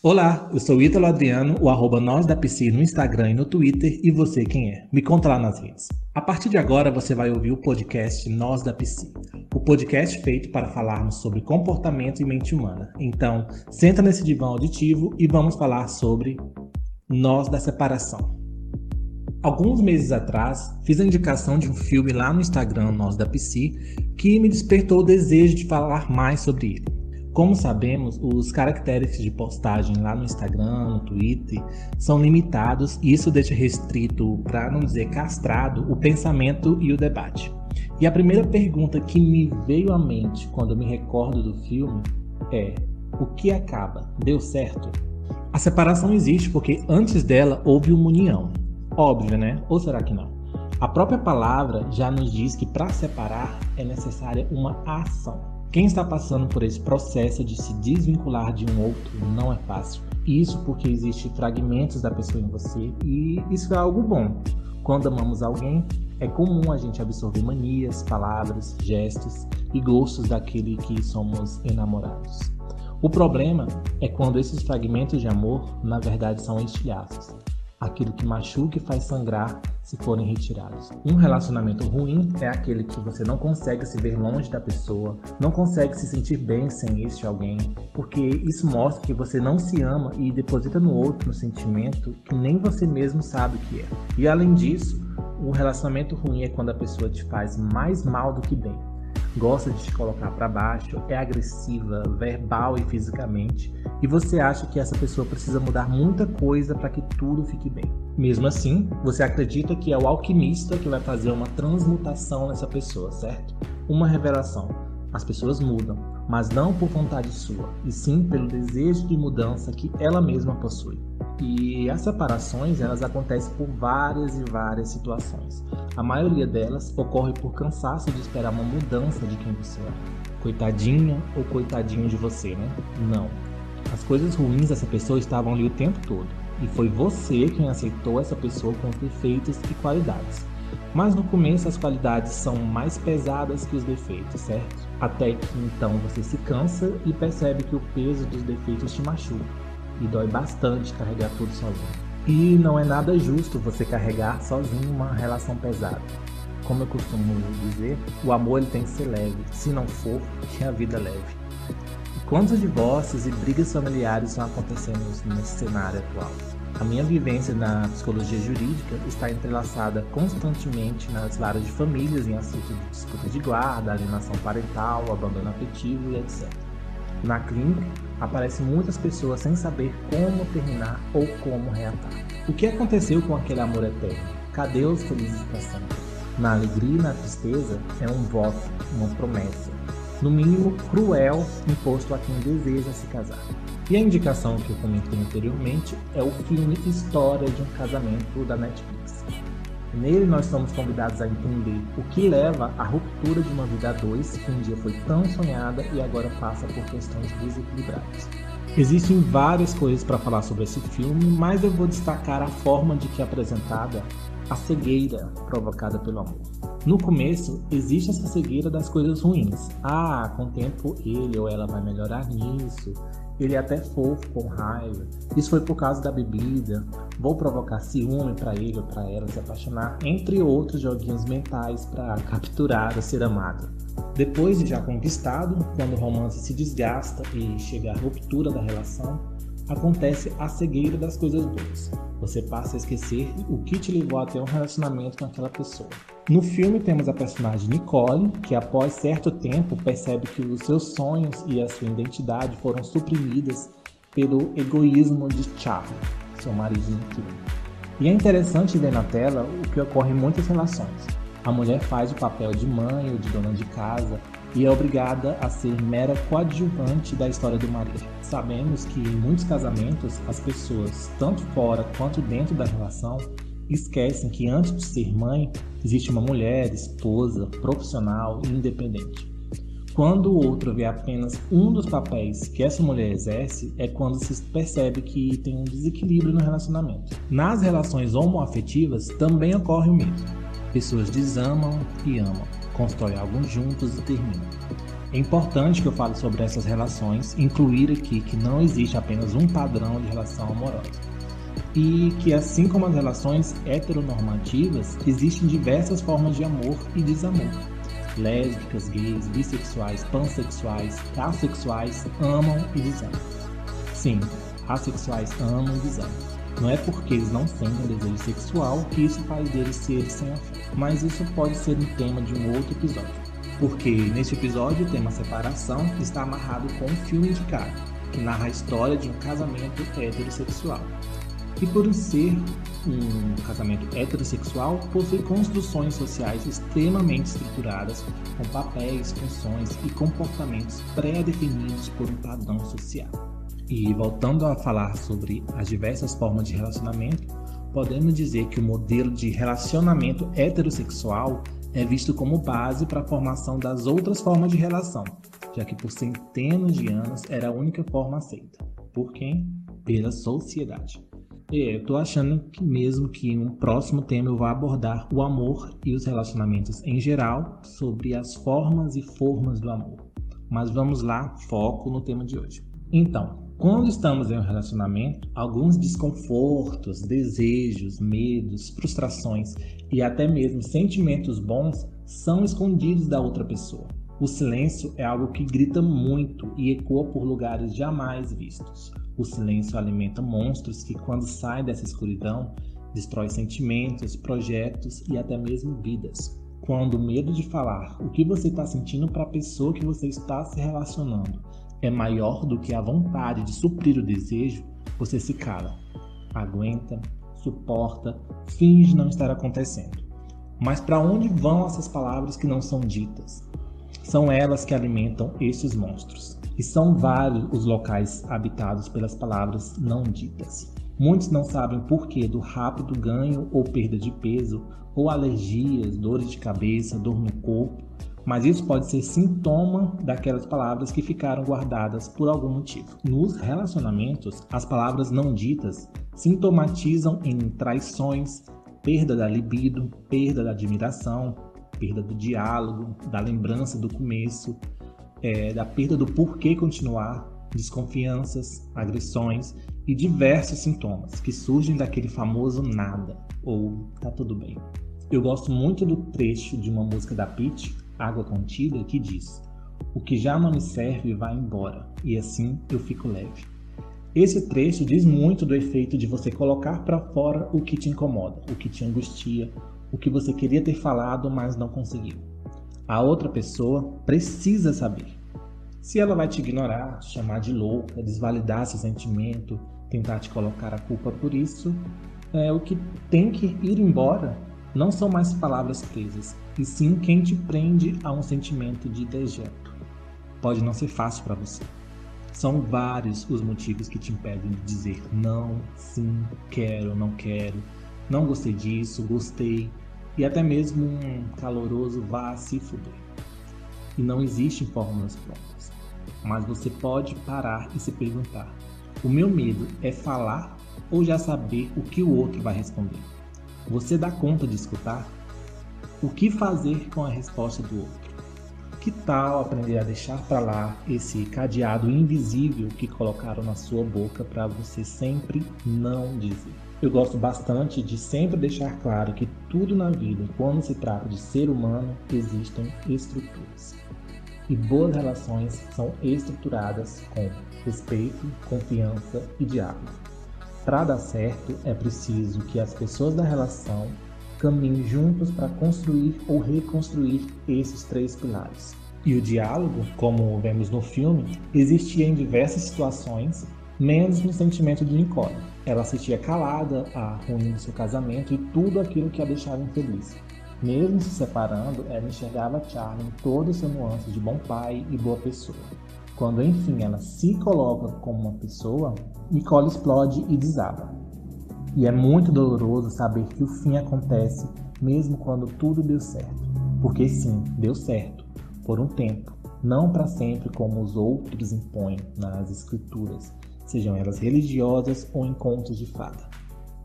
Olá, eu sou Ítalo Adriano, o arroba nós da PC no Instagram e no Twitter, e você quem é? Me conta lá nas redes. A partir de agora você vai ouvir o podcast Nós da PC, o podcast feito para falarmos sobre comportamento e mente humana. Então, senta nesse divã auditivo e vamos falar sobre Nós da Separação. Alguns meses atrás, fiz a indicação de um filme lá no Instagram Nós da PC que me despertou o desejo de falar mais sobre ele. Como sabemos, os caracteres de postagem lá no Instagram, no Twitter, são limitados e isso deixa restrito, para não dizer castrado, o pensamento e o debate. E a primeira pergunta que me veio à mente quando me recordo do filme é: o que acaba? Deu certo? A separação existe porque antes dela houve uma união. Óbvio, né? Ou será que não? A própria palavra já nos diz que para separar é necessária uma ação. Quem está passando por esse processo de se desvincular de um outro não é fácil. Isso porque existem fragmentos da pessoa em você e isso é algo bom. Quando amamos alguém, é comum a gente absorver manias, palavras, gestos e gostos daquele que somos enamorados. O problema é quando esses fragmentos de amor, na verdade, são estilhaços aquilo que machuca e faz sangrar se forem retirados. Um relacionamento ruim é aquele que você não consegue se ver longe da pessoa, não consegue se sentir bem sem este alguém, porque isso mostra que você não se ama e deposita no outro um sentimento que nem você mesmo sabe o que é. E além disso, o relacionamento ruim é quando a pessoa te faz mais mal do que bem gosta de te colocar para baixo, é agressiva, verbal e fisicamente, e você acha que essa pessoa precisa mudar muita coisa para que tudo fique bem. Mesmo assim, você acredita que é o alquimista que vai fazer uma transmutação nessa pessoa, certo? Uma revelação. As pessoas mudam, mas não por vontade sua, e sim pelo desejo de mudança que ela mesma possui. E as separações, elas acontecem por várias e várias situações. A maioria delas ocorre por cansaço de esperar uma mudança de quem você é. Coitadinha ou coitadinho de você, né? Não. As coisas ruins dessa pessoa estavam ali o tempo todo. E foi você quem aceitou essa pessoa com os defeitos e qualidades. Mas no começo as qualidades são mais pesadas que os defeitos, certo? Até que então você se cansa e percebe que o peso dos defeitos te machuca e dói bastante carregar tudo sozinho. E não é nada justo você carregar sozinho uma relação pesada. Como eu costumo dizer, o amor ele tem que ser leve. Se não for, que a vida leve. Quantos divórcios e brigas familiares estão acontecendo nesse cenário atual? A minha vivência na psicologia jurídica está entrelaçada constantemente nas varas de famílias em assuntos de disputa de guarda, alienação parental, abandono afetivo e etc. Na clínica, aparecem muitas pessoas sem saber como terminar ou como reatar. O que aconteceu com aquele amor eterno? Cadê os felizes para sempre? Na alegria e na tristeza é um voto, uma promessa, no mínimo cruel, imposto a quem deseja se casar. E a indicação que eu comentei anteriormente é o filme História de um Casamento da Netflix. Nele nós somos convidados a entender o que leva à ruptura de uma vida a dois que um dia foi tão sonhada e agora passa por questões desequilibradas. Existem várias coisas para falar sobre esse filme, mas eu vou destacar a forma de que é apresentada a cegueira provocada pelo amor. No começo, existe essa cegueira das coisas ruins. Ah, com o tempo ele ou ela vai melhorar nisso, ele é até fofo com raiva. Isso foi por causa da bebida. Vou provocar ciúme para ele ou para ela se apaixonar, entre outros joguinhos mentais para capturar o ser amado. Depois de já conquistado, quando o romance se desgasta e chega à ruptura da relação, acontece a cegueira das coisas boas. Você passa a esquecer o que te levou a ter um relacionamento com aquela pessoa. No filme temos a personagem Nicole, que após certo tempo percebe que os seus sonhos e a sua identidade foram suprimidas pelo egoísmo de Charlie, seu marido inquilino. E é interessante ver na tela o que ocorre em muitas relações. A mulher faz o papel de mãe ou de dona de casa, e é obrigada a ser mera coadjuvante da história do marido. Sabemos que em muitos casamentos as pessoas, tanto fora quanto dentro da relação, esquecem que antes de ser mãe existe uma mulher, esposa, profissional e independente. Quando o outro vê apenas um dos papéis que essa mulher exerce, é quando se percebe que tem um desequilíbrio no relacionamento. Nas relações homoafetivas também ocorre o mesmo. Pessoas desamam e amam constroem algo juntos e terminam. É importante que eu fale sobre essas relações, incluir aqui que não existe apenas um padrão de relação amorosa. E que, assim como as relações heteronormativas, existem diversas formas de amor e desamor. Lésbicas, gays, bissexuais, pansexuais, assexuais amam e desamam. Sim, assexuais amam e desamam. Não é porque eles não sentem desejo sexual que isso faz deles seres sem afeto. Mas isso pode ser um tema de um outro episódio porque neste episódio o tema separação está amarrado com um filme indicado, que narra a história de um casamento heterossexual. E por ser um casamento heterossexual, possui construções sociais extremamente estruturadas, com papéis, funções e comportamentos pré-definidos por um padrão social. E voltando a falar sobre as diversas formas de relacionamento, podemos dizer que o modelo de relacionamento heterossexual é visto como base para a formação das outras formas de relação, já que por centenas de anos era a única forma aceita. Por quem? Pela sociedade. E eu tô achando que mesmo que em um próximo tema eu vá abordar o amor e os relacionamentos em geral, sobre as formas e formas do amor. Mas vamos lá, foco no tema de hoje. Então, quando estamos em um relacionamento, alguns desconfortos, desejos, medos, frustrações e até mesmo sentimentos bons são escondidos da outra pessoa. O silêncio é algo que grita muito e ecoa por lugares jamais vistos. O silêncio alimenta monstros que, quando saem dessa escuridão, destrói sentimentos, projetos e até mesmo vidas. Quando o medo de falar o que você está sentindo para a pessoa que você está se relacionando é maior do que a vontade de suprir o desejo, você se cala, aguenta, suporta, finge não estar acontecendo. Mas para onde vão essas palavras que não são ditas? São elas que alimentam esses monstros. E são vários os locais habitados pelas palavras não ditas. Muitos não sabem porquê do rápido ganho ou perda de peso, ou alergias, dores de cabeça, dor no corpo, mas isso pode ser sintoma daquelas palavras que ficaram guardadas por algum motivo. Nos relacionamentos, as palavras não ditas sintomatizam em traições, perda da libido, perda da admiração, perda do diálogo, da lembrança do começo, é, da perda do porquê continuar, desconfianças, agressões e diversos sintomas que surgem daquele famoso nada ou tá tudo bem. Eu gosto muito do trecho de uma música da Peach, água contida, que diz: O que já não me serve vai embora, e assim eu fico leve. Esse trecho diz muito do efeito de você colocar para fora o que te incomoda, o que te angustia, o que você queria ter falado, mas não conseguiu. A outra pessoa precisa saber. Se ela vai te ignorar, chamar de louca, desvalidar seu sentimento, tentar te colocar a culpa por isso, é, o que tem que ir embora não são mais palavras presas, e sim quem te prende a um sentimento de dejeto. Pode não ser fácil para você. São vários os motivos que te impedem de dizer não, sim, quero, não quero, não gostei disso, gostei, e até mesmo um caloroso vá se fuder. E não existem fórmulas prontas. Mas você pode parar e se perguntar: o meu medo é falar ou já saber o que o outro vai responder? Você dá conta de escutar? O que fazer com a resposta do outro? Que tal aprender a deixar para lá esse cadeado invisível que colocaram na sua boca para você sempre não dizer? Eu gosto bastante de sempre deixar claro que tudo na vida, quando se trata de ser humano, existem estruturas. E boas relações são estruturadas com respeito, confiança e diálogo. Para dar certo, é preciso que as pessoas da relação caminhem juntos para construir ou reconstruir esses três pilares. E o diálogo, como vemos no filme, existia em diversas situações, menos no sentimento de Nicole. Ela assistia calada a ruim do seu casamento e tudo aquilo que a deixava infeliz. Mesmo se separando, ela enxergava Charlie em toda a sua nuance de bom pai e boa pessoa. Quando enfim ela se coloca como uma pessoa, Nicole explode e desaba. E é muito doloroso saber que o fim acontece mesmo quando tudo deu certo. Porque sim, deu certo, por um tempo, não para sempre como os outros impõem nas escrituras, sejam elas religiosas ou em contos de fada.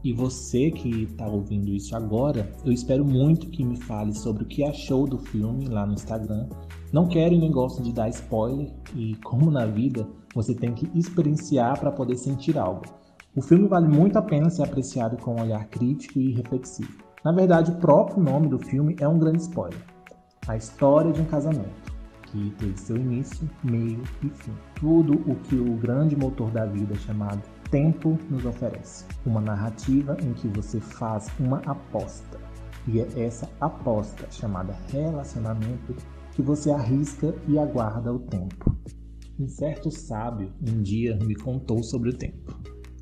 E você que está ouvindo isso agora, eu espero muito que me fale sobre o que achou do filme lá no Instagram. Não quero nem gosto de dar spoiler, e como na vida, você tem que experienciar para poder sentir algo. O filme vale muito a pena ser apreciado com um olhar crítico e reflexivo. Na verdade, o próprio nome do filme é um grande spoiler. A história de um casamento, que teve seu início, meio e fim. Tudo o que o grande motor da vida chamado tempo nos oferece. Uma narrativa em que você faz uma aposta. E é essa aposta, chamada relacionamento, que você arrisca e aguarda o tempo. Um certo sábio um dia me contou sobre o tempo.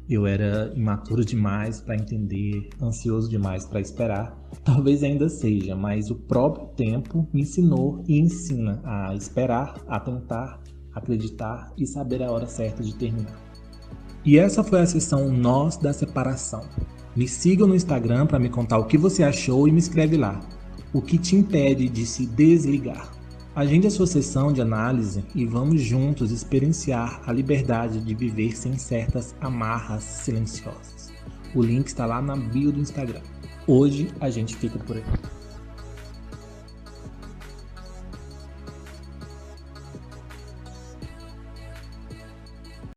Eu era imaturo demais para entender, ansioso demais para esperar. Talvez ainda seja, mas o próprio tempo me ensinou e ensina a esperar, a tentar, acreditar e saber a hora certa de terminar. E essa foi a sessão Nós da Separação. Me sigam no Instagram para me contar o que você achou e me escreve lá. O que te impede de se desligar? Agende a sua sessão de análise e vamos juntos experienciar a liberdade de viver sem certas amarras silenciosas. O link está lá na bio do Instagram. Hoje a gente fica por aqui.